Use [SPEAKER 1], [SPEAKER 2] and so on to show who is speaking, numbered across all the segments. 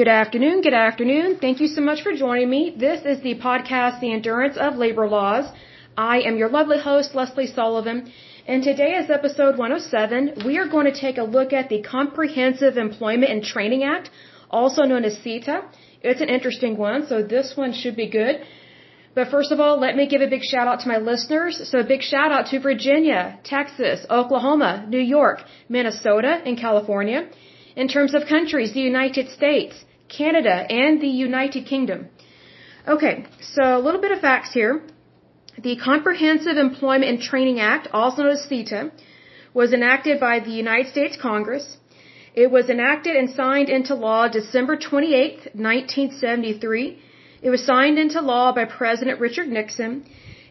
[SPEAKER 1] Good afternoon, good afternoon. Thank you so much for joining me. This is the podcast, The Endurance of Labor Laws. I am your lovely host, Lesley Sullivan, and today is episode 107. We are going to take a look at the Comprehensive Employment and Training Act, also known as CETA. It's an interesting one, so this one should be good. But first of all, let me give a big shout out to my listeners. So a big shout out to Virginia, Texas, Oklahoma, New York, Minnesota, and California. In terms of countries, the United States, Canada, and the United Kingdom. Okay, so a little bit of facts here. The Comprehensive Employment and Training Act, also known as CETA, was enacted by the United States Congress. It was enacted and signed into law December 28, 1973. It was signed into law by President Richard Nixon.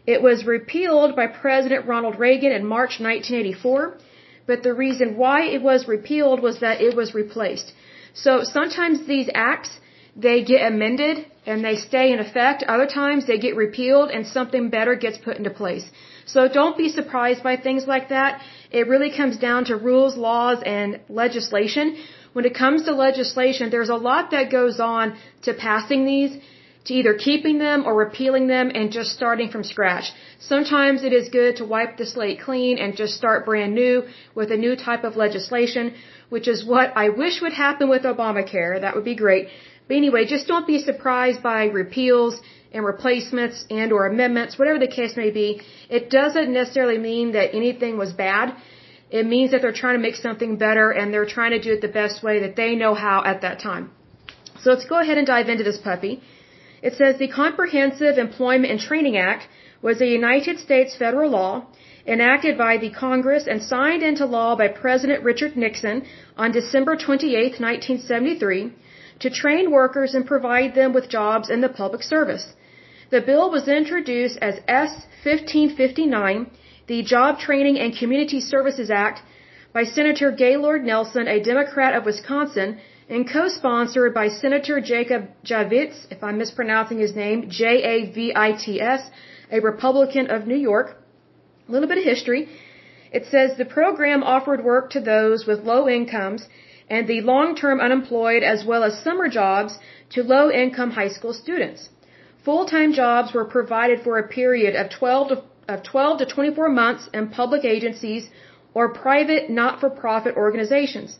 [SPEAKER 1] It was repealed by President Ronald Reagan in March 1984. But the reason why it was repealed was that it was replaced. So sometimes these acts, they get amended and they stay in effect. Other times they get repealed and something better gets put into place. So don't be surprised by things like that. It really comes down to rules, laws, and legislation. When it comes to legislation, there's a lot that goes on to passing these to either keeping them or repealing them and just starting from scratch. Sometimes it is good to wipe the slate clean and just start brand new with a new type of legislation, which is what I wish would happen with Obamacare. That would be great. But anyway, just don't be surprised by repeals and replacements and or amendments, whatever the case may be. It doesn't necessarily mean that anything was bad. It means that they're trying to make something better and they're trying to do it the best way that they know how at that time. So let's go ahead and dive into this puppy. It says the Comprehensive Employment and Training Act was a United States federal law enacted by the Congress and signed into law by President Richard Nixon on December 28, 1973, to train workers and provide them with jobs in the public service. The bill was introduced as S 1559, the Job Training and Community Services Act, by Senator Gaylord Nelson, a Democrat of Wisconsin, and co-sponsored by Senator Jacob Javits, if I'm mispronouncing his name, J-A-V-I-T-S, a Republican of New York. A little bit of history. It says the program offered work to those with low incomes and the long-term unemployed as well as summer jobs to low-income high school students. Full-time jobs were provided for a period of 12 to, of 12 to 24 months in public agencies or private not-for-profit organizations.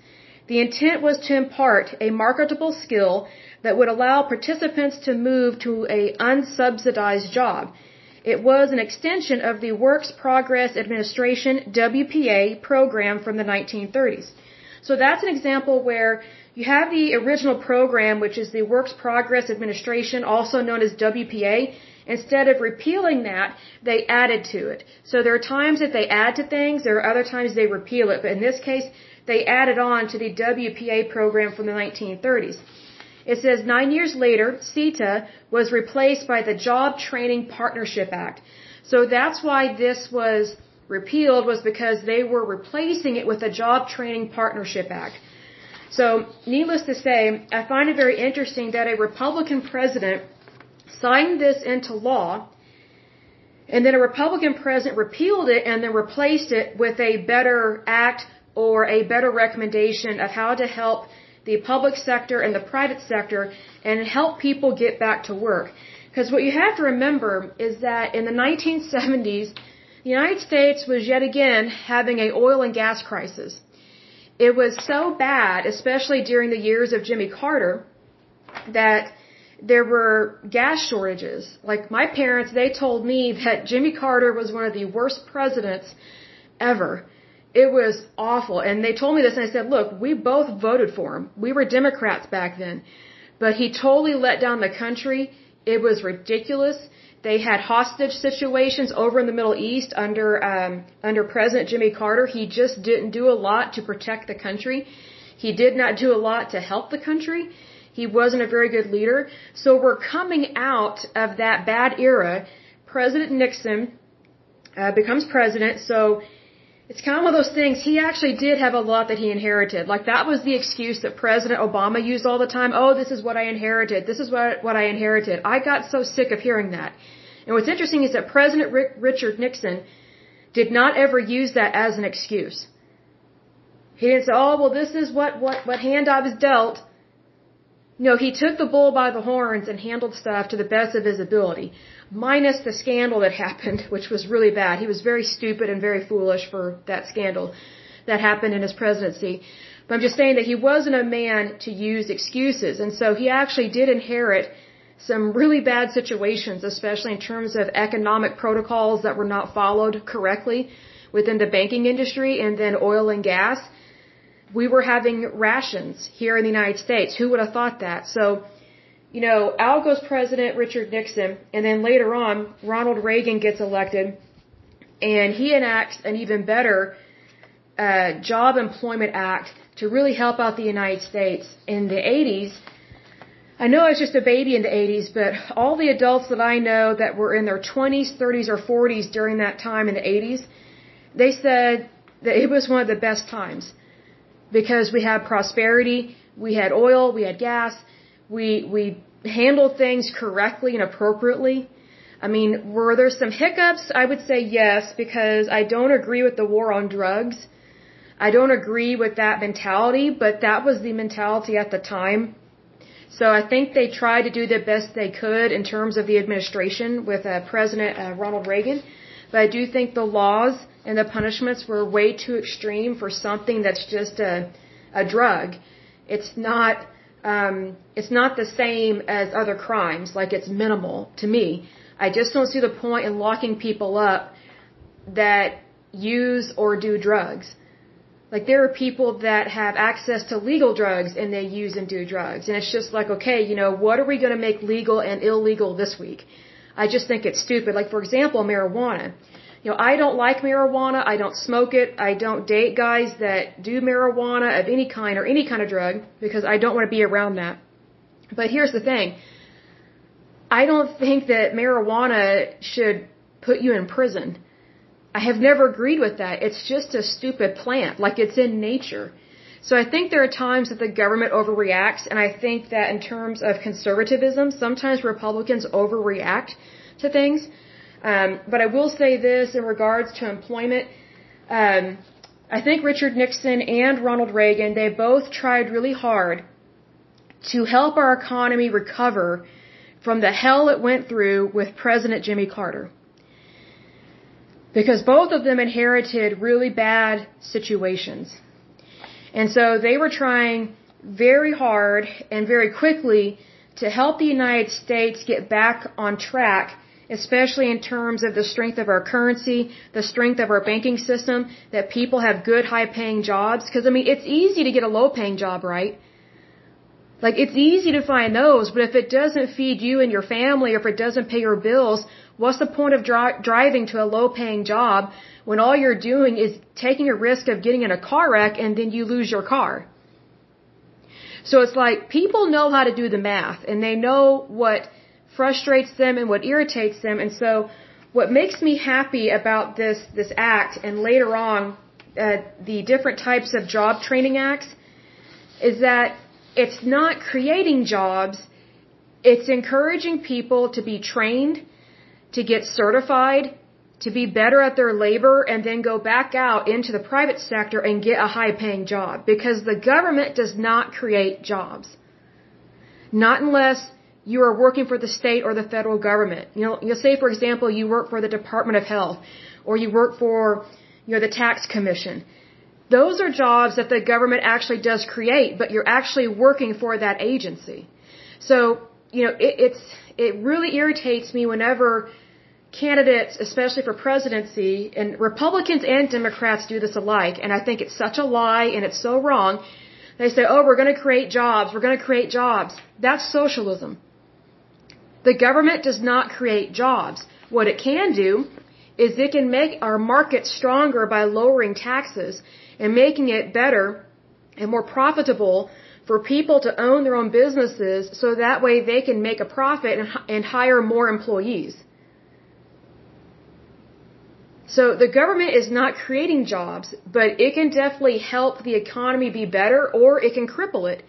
[SPEAKER 1] The intent was to impart a marketable skill that would allow participants to move to a unsubsidized job. It was an extension of the Works Progress Administration WPA program from the 1930s. So that's an example where you have the original program, which is the Works Progress Administration, also known as WPA. Instead of repealing that, they added to it. So there are times that they add to things, there are other times they repeal it. But in this case, they added on to the WPA program from the 1930s. It says nine years later, CETA was replaced by the Job Training Partnership Act. So that's why this was repealed was because they were replacing it with the Job Training Partnership Act. So, needless to say, I find it very interesting that a Republican president signed this into law, and then a Republican president repealed it and then replaced it with a better act or a better recommendation of how to help the public sector and the private sector and help people get back to work. Because what you have to remember is that in the 1970s, the United States was yet again having a oil and gas crisis. It was so bad, especially during the years of Jimmy Carter, that there were gas shortages. Like my parents, they told me that Jimmy Carter was one of the worst presidents ever it was awful. And they told me this, and I said, look, we both voted for him. We were Democrats back then. But he totally let down the country. It was ridiculous. They had hostage situations over in the Middle East under um, under President Jimmy Carter. He just didn't do a lot to protect the country. He did not do a lot to help the country. He wasn't a very good leader. So we're coming out of that bad era. President Nixon uh, becomes president. So it's kind of one of those things. He actually did have a lot that he inherited. Like that was the excuse that President Obama used all the time. Oh, this is what I inherited. This is what what I inherited. I got so sick of hearing that. And what's interesting is that President Rick, Richard Nixon did not ever use that as an excuse. He didn't say, "Oh, well, this is what what what hand I was dealt." no, he took the bull by the horns and handled stuff to the best of his ability, minus the scandal that happened, which was really bad. He was very stupid and very foolish for that scandal that happened in his presidency. But I'm just saying that he wasn't a man to use excuses. And so he actually did inherit some really bad situations, especially in terms of economic protocols that were not followed correctly within the banking industry and then oil and gas we were having rations here in the United States. Who would have thought that? So, you know, out goes President Richard Nixon, and then later on, Ronald Reagan gets elected, and he enacts an even better uh, Job Employment Act to really help out the United States in the 80s. I know I was just a baby in the 80s, but all the adults that I know that were in their 20s, 30s, or 40s during that time in the 80s, they said that it was one of the best times because we had prosperity, we had oil, we had gas, we we handled things correctly and appropriately. I mean, were there some hiccups? I would say yes, because I don't agree with the war on drugs. I don't agree with that mentality, but that was the mentality at the time. So I think they tried to do the best they could in terms of the administration with uh, President uh, Ronald Reagan. But I do think the laws and the punishments were way too extreme for something that's just a a drug. It's not um, it's not the same as other crimes. Like it's minimal to me. I just don't see the point in locking people up that use or do drugs. Like there are people that have access to legal drugs and they use and do drugs. And it's just like, okay, you know, what are we going to make legal and illegal this week? I just think it's stupid. Like for example, marijuana you know, I don't like marijuana. I don't smoke it. I don't date guys that do marijuana of any kind or any kind of drug because I don't want to be around that. But here's the thing. I don't think that marijuana should put you in prison. I have never agreed with that. It's just a stupid plant, like it's in nature. So I think there are times that the government overreacts, and I think that in terms of conservatism, sometimes Republicans overreact to things. Um, but I will say this in regards to employment. Um, I think Richard Nixon and Ronald Reagan, they both tried really hard to help our economy recover from the hell it went through with President Jimmy Carter. Because both of them inherited really bad situations. And so they were trying very hard and very quickly to help the United States get back on track especially in terms of the strength of our currency, the strength of our banking system, that people have good high paying jobs. Cause I mean, it's easy to get a low paying job, right? Like it's easy to find those, but if it doesn't feed you and your family, or if it doesn't pay your bills, what's the point of dri- driving to a low paying job when all you're doing is taking a risk of getting in a car wreck and then you lose your car? So it's like people know how to do the math and they know what frustrates them and what irritates them. And so what makes me happy about this, this act and later on, uh, the different types of job training acts is that it's not creating jobs. It's encouraging people to be trained, to get certified, to be better at their labor and then go back out into the private sector and get a high paying job because the government does not create jobs. Not unless you are working for the state or the federal government. You know, you say for example you work for the Department of Health or you work for you know the tax commission. Those are jobs that the government actually does create, but you're actually working for that agency. So, you know, it, it's it really irritates me whenever candidates, especially for presidency, and Republicans and Democrats do this alike, and I think it's such a lie and it's so wrong. They say, "Oh, we're going to create jobs. We're going to create jobs." That's socialism. The government does not create jobs. What it can do is it can make our market stronger by lowering taxes and making it better and more profitable for people to own their own businesses so that way they can make a profit and, and hire more employees. So the government is not creating jobs, but it can definitely help the economy be better or it can cripple it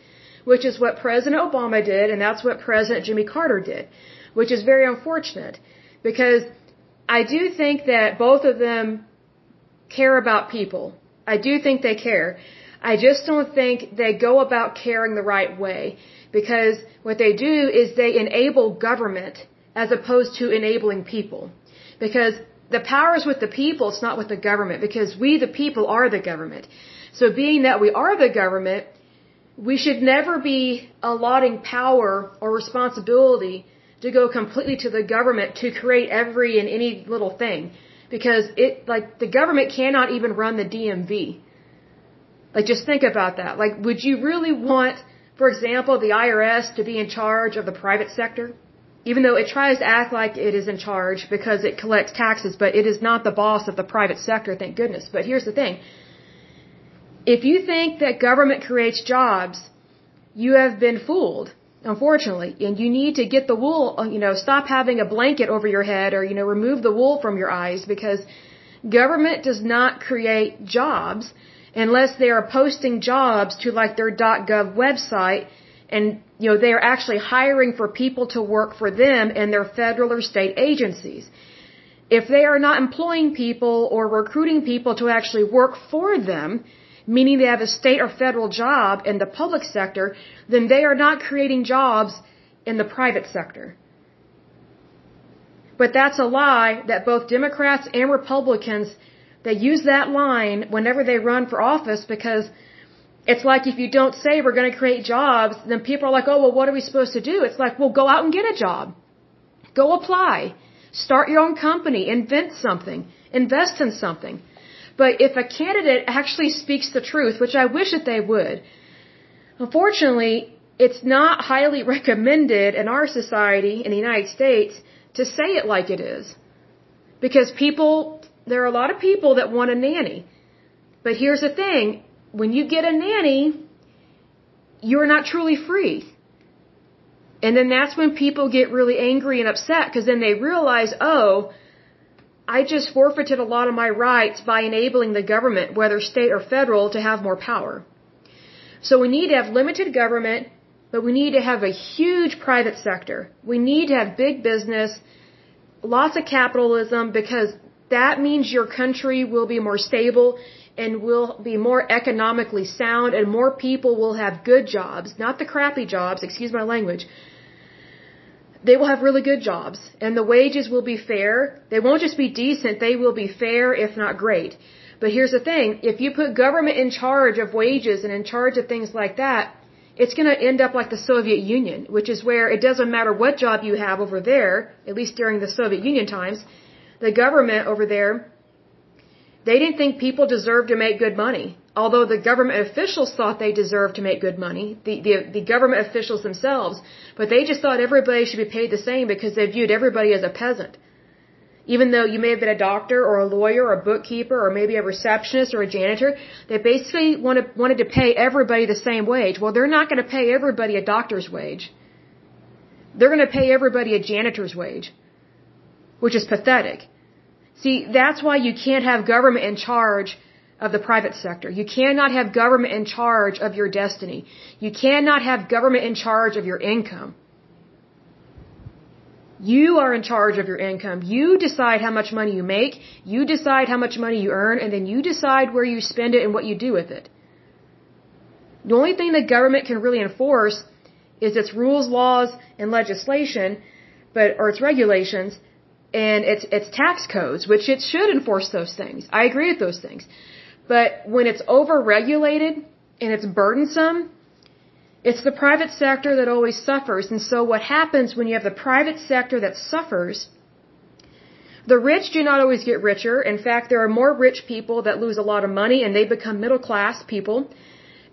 [SPEAKER 1] which is what President Obama did, and that's what President Jimmy Carter did, which is very unfortunate because I do think that both of them care about people. I do think they care. I just don't think they go about caring the right way because what they do is they enable government as opposed to enabling people. Because the power is with the people, it's not with the government because we the people are the government. So being that we are the government, we should never be allotting power or responsibility to go completely to the government to create every and any little thing because it like the government cannot even run the DMV. Like just think about that. Like would you really want for example the IRS to be in charge of the private sector? Even though it tries to act like it is in charge because it collects taxes, but it is not the boss of the private sector, thank goodness. But here's the thing. If you think that government creates jobs, you have been fooled unfortunately. And you need to get the wool, uh, you know, stop having a blanket over your head or, you know, remove the wool from your eyes because government does not create jobs unless they are posting jobs to like their .gov website and, you know, they are actually hiring for people to work for them in their federal or state agencies. If they are not employing people or recruiting people to actually work for them, meaning they have a state or federal job in the public sector, then they are not creating jobs in the private sector. But that's a lie that both Democrats and Republicans, they use that line whenever they run for office because it's like if you don't say we're going to create jobs, then people are like, oh, well, what are we supposed to do? It's like, well, go out and get a job. Go apply. Start your own company. Invent something. Invest in something. But if a candidate actually speaks the truth, which I wish that they would, unfortunately, it's not highly recommended in our society in the United States to say it like it is. Because people, there are a lot of people that want a nanny. But here's the thing, when you get a nanny, you're not truly free. And then that's when people get really angry and upset because then they realize, oh, I just forfeited a lot of my rights by enabling the government, whether state or federal, to have more power. So we need to have limited government, but we need to have a huge private sector. We need to have big business, lots of capitalism, because that means your country will be more stable and will be more economically sound and more people will have good jobs, not the crappy jobs, excuse my language, they will have really good jobs and the wages will be fair. They won't just be decent, they will be fair if not great. But here's the thing, if you put government in charge of wages and in charge of things like that, it's going to end up like the Soviet Union, which is where it doesn't matter what job you have over there, at least during the Soviet Union times, the government over there, they didn't think people deserved to make good money although the government officials thought they deserved to make good money, the, the, the government officials themselves, but they just thought everybody should be paid the same because they viewed everybody as a peasant. Even though you may have been a doctor or a lawyer or a bookkeeper or maybe a receptionist or a janitor, they basically wanted, wanted to pay everybody the same wage. Well, they're not going to pay everybody a doctor's wage. They're going to pay everybody a janitor's wage, which is pathetic. See, that's why you can't have government in charge of the private sector. You cannot have government in charge of your destiny. You cannot have government in charge of your income. You are in charge of your income. You decide how much money you make. You decide how much money you earn, and then you decide where you spend it and what you do with it. The only thing the government can really enforce is its rules, laws, and legislation, but or its regulations, and its its tax codes, which it should enforce those things. I agree with those things. But when it's overregulated and it's burdensome, it's the private sector that always suffers. And so what happens when you have the private sector that suffers, the rich do not always get richer. In fact, there are more rich people that lose a lot of money and they become middle class people.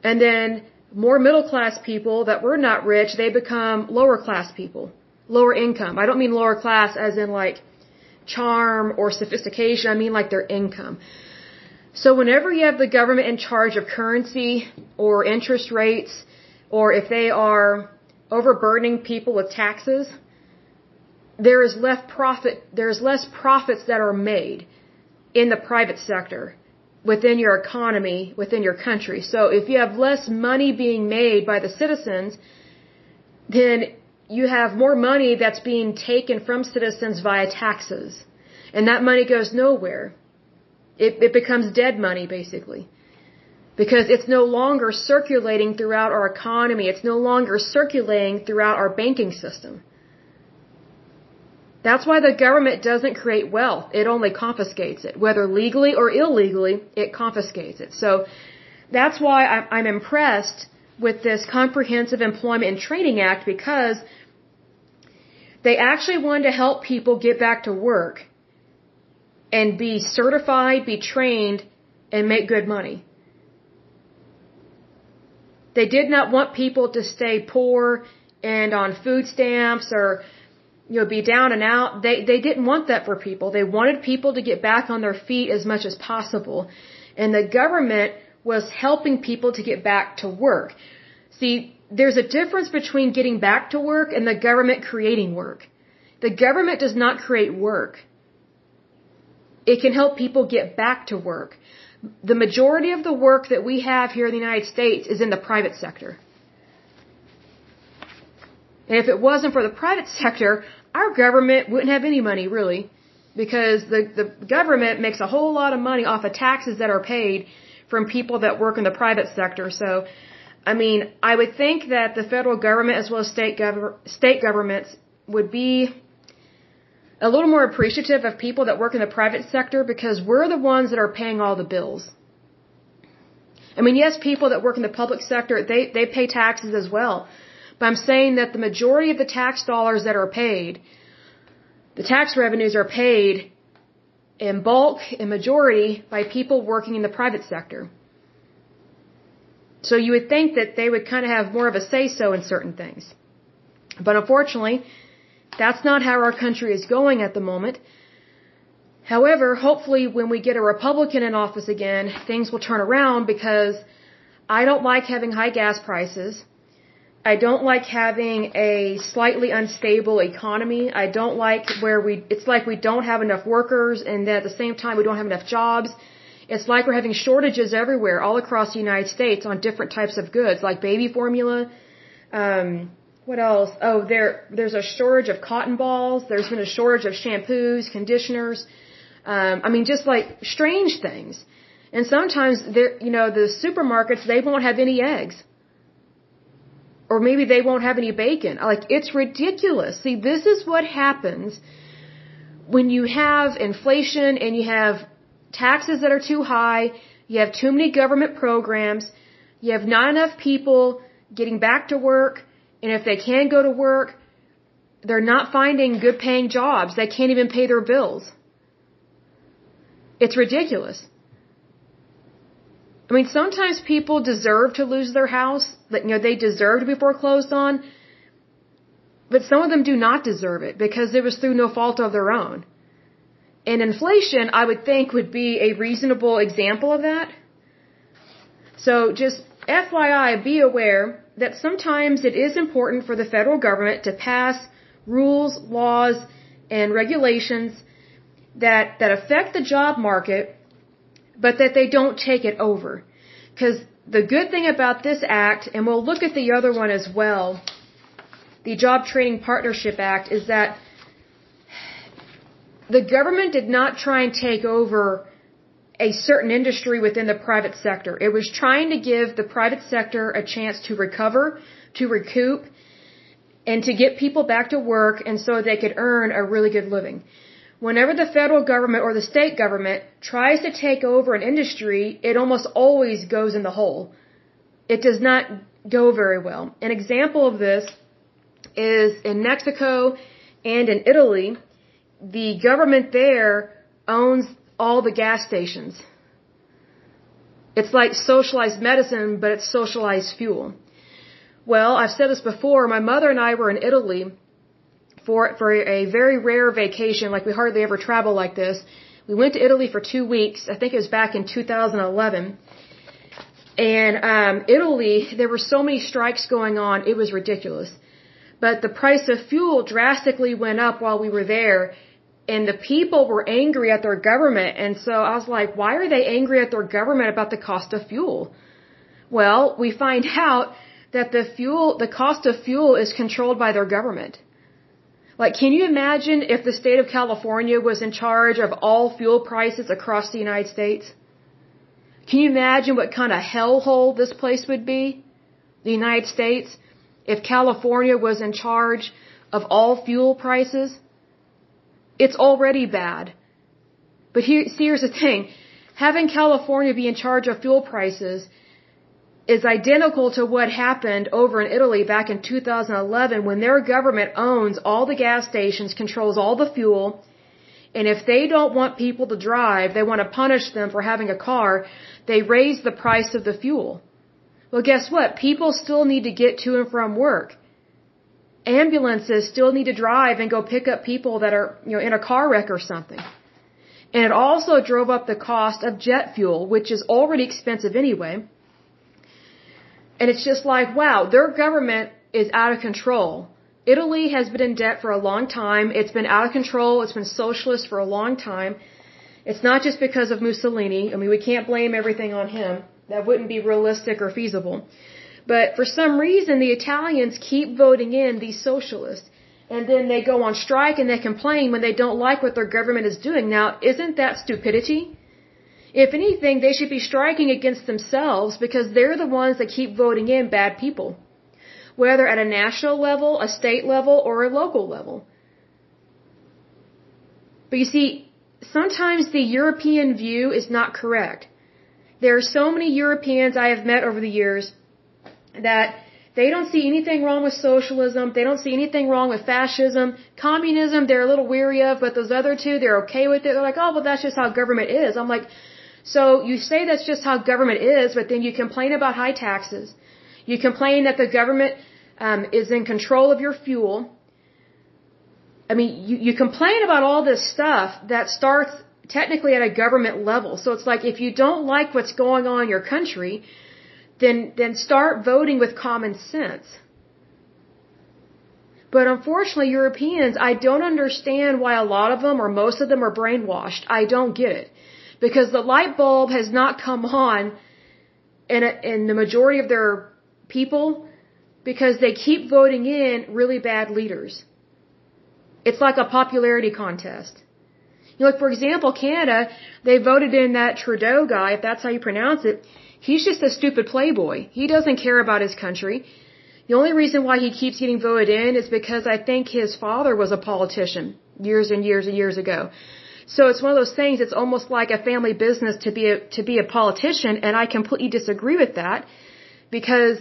[SPEAKER 1] And then more middle class people that were not rich, they become lower class people, lower income. I don't mean lower class as in like charm or sophistication. I mean like their income. So whenever you have the government in charge of currency or interest rates, or if they are overburdening people with taxes, there is less profit, there's less profits that are made in the private sector within your economy, within your country. So if you have less money being made by the citizens, then you have more money that's being taken from citizens via taxes. And that money goes nowhere. It, it becomes dead money, basically. because it's no longer circulating throughout our economy. It's no longer circulating throughout our banking system. That's why the government doesn't create wealth. It only confiscates it. Whether legally or illegally, it confiscates it. So that's why I'm impressed with this Comprehensive Employment and Training Act because they actually wanted to help people get back to work and be certified, be trained, and make good money. They did not want people to stay poor and on food stamps or you know be down and out. They they didn't want that for people. They wanted people to get back on their feet as much as possible. And the government was helping people to get back to work. See, there's a difference between getting back to work and the government creating work. The government does not create work. It can help people get back to work. The majority of the work that we have here in the United States is in the private sector. And if it wasn't for the private sector, our government wouldn't have any money really. Because the, the government makes a whole lot of money off of taxes that are paid from people that work in the private sector. So I mean, I would think that the federal government as well as state gov- state governments would be a little more appreciative of people that work in the private sector because we're the ones that are paying all the bills. I mean, yes, people that work in the public sector, they, they pay taxes as well. But I'm saying that the majority of the tax dollars that are paid, the tax revenues are paid in bulk, in majority, by people working in the private sector. So you would think that they would kind of have more of a say so in certain things. But unfortunately, that's not how our country is going at the moment. However, hopefully when we get a Republican in office again, things will turn around because I don't like having high gas prices. I don't like having a slightly unstable economy. I don't like where we, it's like we don't have enough workers and then at the same time we don't have enough jobs it's like we're having shortages everywhere, all across the United States on different types of goods, like baby formula. Um, what else? Oh, there there's a shortage of cotton balls. There's been a shortage of shampoos, conditioners. Um, I mean, just like strange things. And sometimes you know, the supermarkets they won't have any eggs, or maybe they won't have any bacon. Like it's ridiculous. See, this is what happens when you have inflation and you have taxes that are too high, you have too many government programs, you have not enough people getting back to work, and if they can go to work, they're not finding good paying jobs. They can't even pay their bills. It's ridiculous. I mean, sometimes people deserve to lose their house, that you know they deserve to be foreclosed on, but some of them do not deserve it because it was through no fault of their own. And inflation, I would think, would be a reasonable example of that. So just FYI, be aware that sometimes it is important for the federal government to pass rules, laws, and regulations that, that affect the job market, but that they don't take it over. Because the good thing about this act, and we'll look at the other one as well, the Job Training Partnership Act, is that the government did not try and take over a certain industry within the private sector. It was trying to give the private sector a chance to recover, to recoup, and to get people back to work and so they could earn a really good living. Whenever the federal government or the state government tries to take over an industry, it almost always goes in the hole. It does not go very well. An example of this is in Mexico and in Italy the government there owns all the gas stations. It's like socialized medicine, but it's socialized fuel. Well, I've said this before. My mother and I were in Italy for for a very rare vacation. Like we hardly ever travel like this. We went to Italy for two weeks. I think it was back in 2011. And um, Italy, there were so many strikes going on. It was ridiculous. But the price of fuel drastically went up while we were there and the people were angry at their government. And so I was like, why are they angry at their government about the cost of fuel? Well, we find out that the fuel, the cost of fuel is controlled by their government. Like, can you imagine if the state of California was in charge of all fuel prices across the United States? Can you imagine what kind of hellhole this place would be? The United States? If California was in charge of all fuel prices? It's already bad. But here, see, here's the thing. Having California be in charge of fuel prices is identical to what happened over in Italy back in 2011 when their government owns all the gas stations, controls all the fuel, and if they don't want people to drive, they want to punish them for having a car, they raise the price of the fuel. Well, guess what? People still need to get to and from work. Ambulances still need to drive and go pick up people that are, you know, in a car wreck or something. And it also drove up the cost of jet fuel, which is already expensive anyway. And it's just like, wow, their government is out of control. Italy has been in debt for a long time. It's been out of control. It's been socialist for a long time. It's not just because of Mussolini. I mean, we can't blame everything on him. That wouldn't be realistic or feasible. But for some reason, the Italians keep voting in these socialists. And then they go on strike and they complain when they don't like what their government is doing. Now, isn't that stupidity? If anything, they should be striking against themselves because they're the ones that keep voting in bad people. Whether at a national level, a state level, or a local level. But you see, sometimes the European view is not correct. There are so many Europeans I have met over the years that they don't see anything wrong with socialism. They don't see anything wrong with fascism. Communism, they're a little weary of, but those other two, they're okay with it. They're like, oh, well, that's just how government is. I'm like, so you say that's just how government is, but then you complain about high taxes. You complain that the government um, is in control of your fuel. I mean, you, you complain about all this stuff that starts technically at a government level. So it's like if you don't like what's going on in your country, then then start voting with common sense. But unfortunately, Europeans, I don't understand why a lot of them or most of them are brainwashed. I don't get it. Because the light bulb has not come on in, a, in the majority of their people because they keep voting in really bad leaders. It's like a popularity contest. You know, like for example, Canada, they voted in that Trudeau guy, if that's how you pronounce it. He's just a stupid playboy. He doesn't care about his country. The only reason why he keeps getting voted in is because I think his father was a politician years and years and years ago. So it's one of those things. It's almost like a family business to be a, to be a politician, and I completely disagree with that because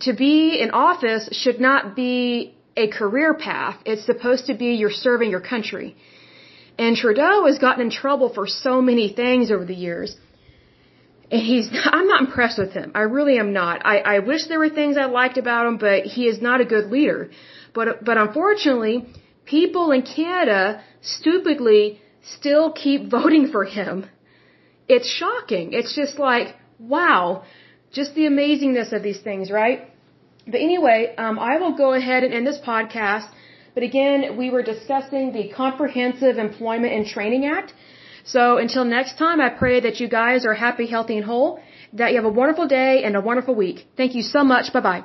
[SPEAKER 1] to be in office should not be a career path. It's supposed to be you're serving your country. And Trudeau has gotten in trouble for so many things over the years. And he's, I'm not impressed with him. I really am not. I, I wish there were things I liked about him, but he is not a good leader. But, but unfortunately, people in Canada stupidly still keep voting for him. It's shocking. It's just like, wow, just the amazingness of these things, right? But anyway, um, I will go ahead and end this podcast. But again, we were discussing the Comprehensive Employment and Training Act. So until next time, I pray that you guys are happy, healthy, and whole, that you have a wonderful day and a wonderful week. Thank you so much. Bye bye.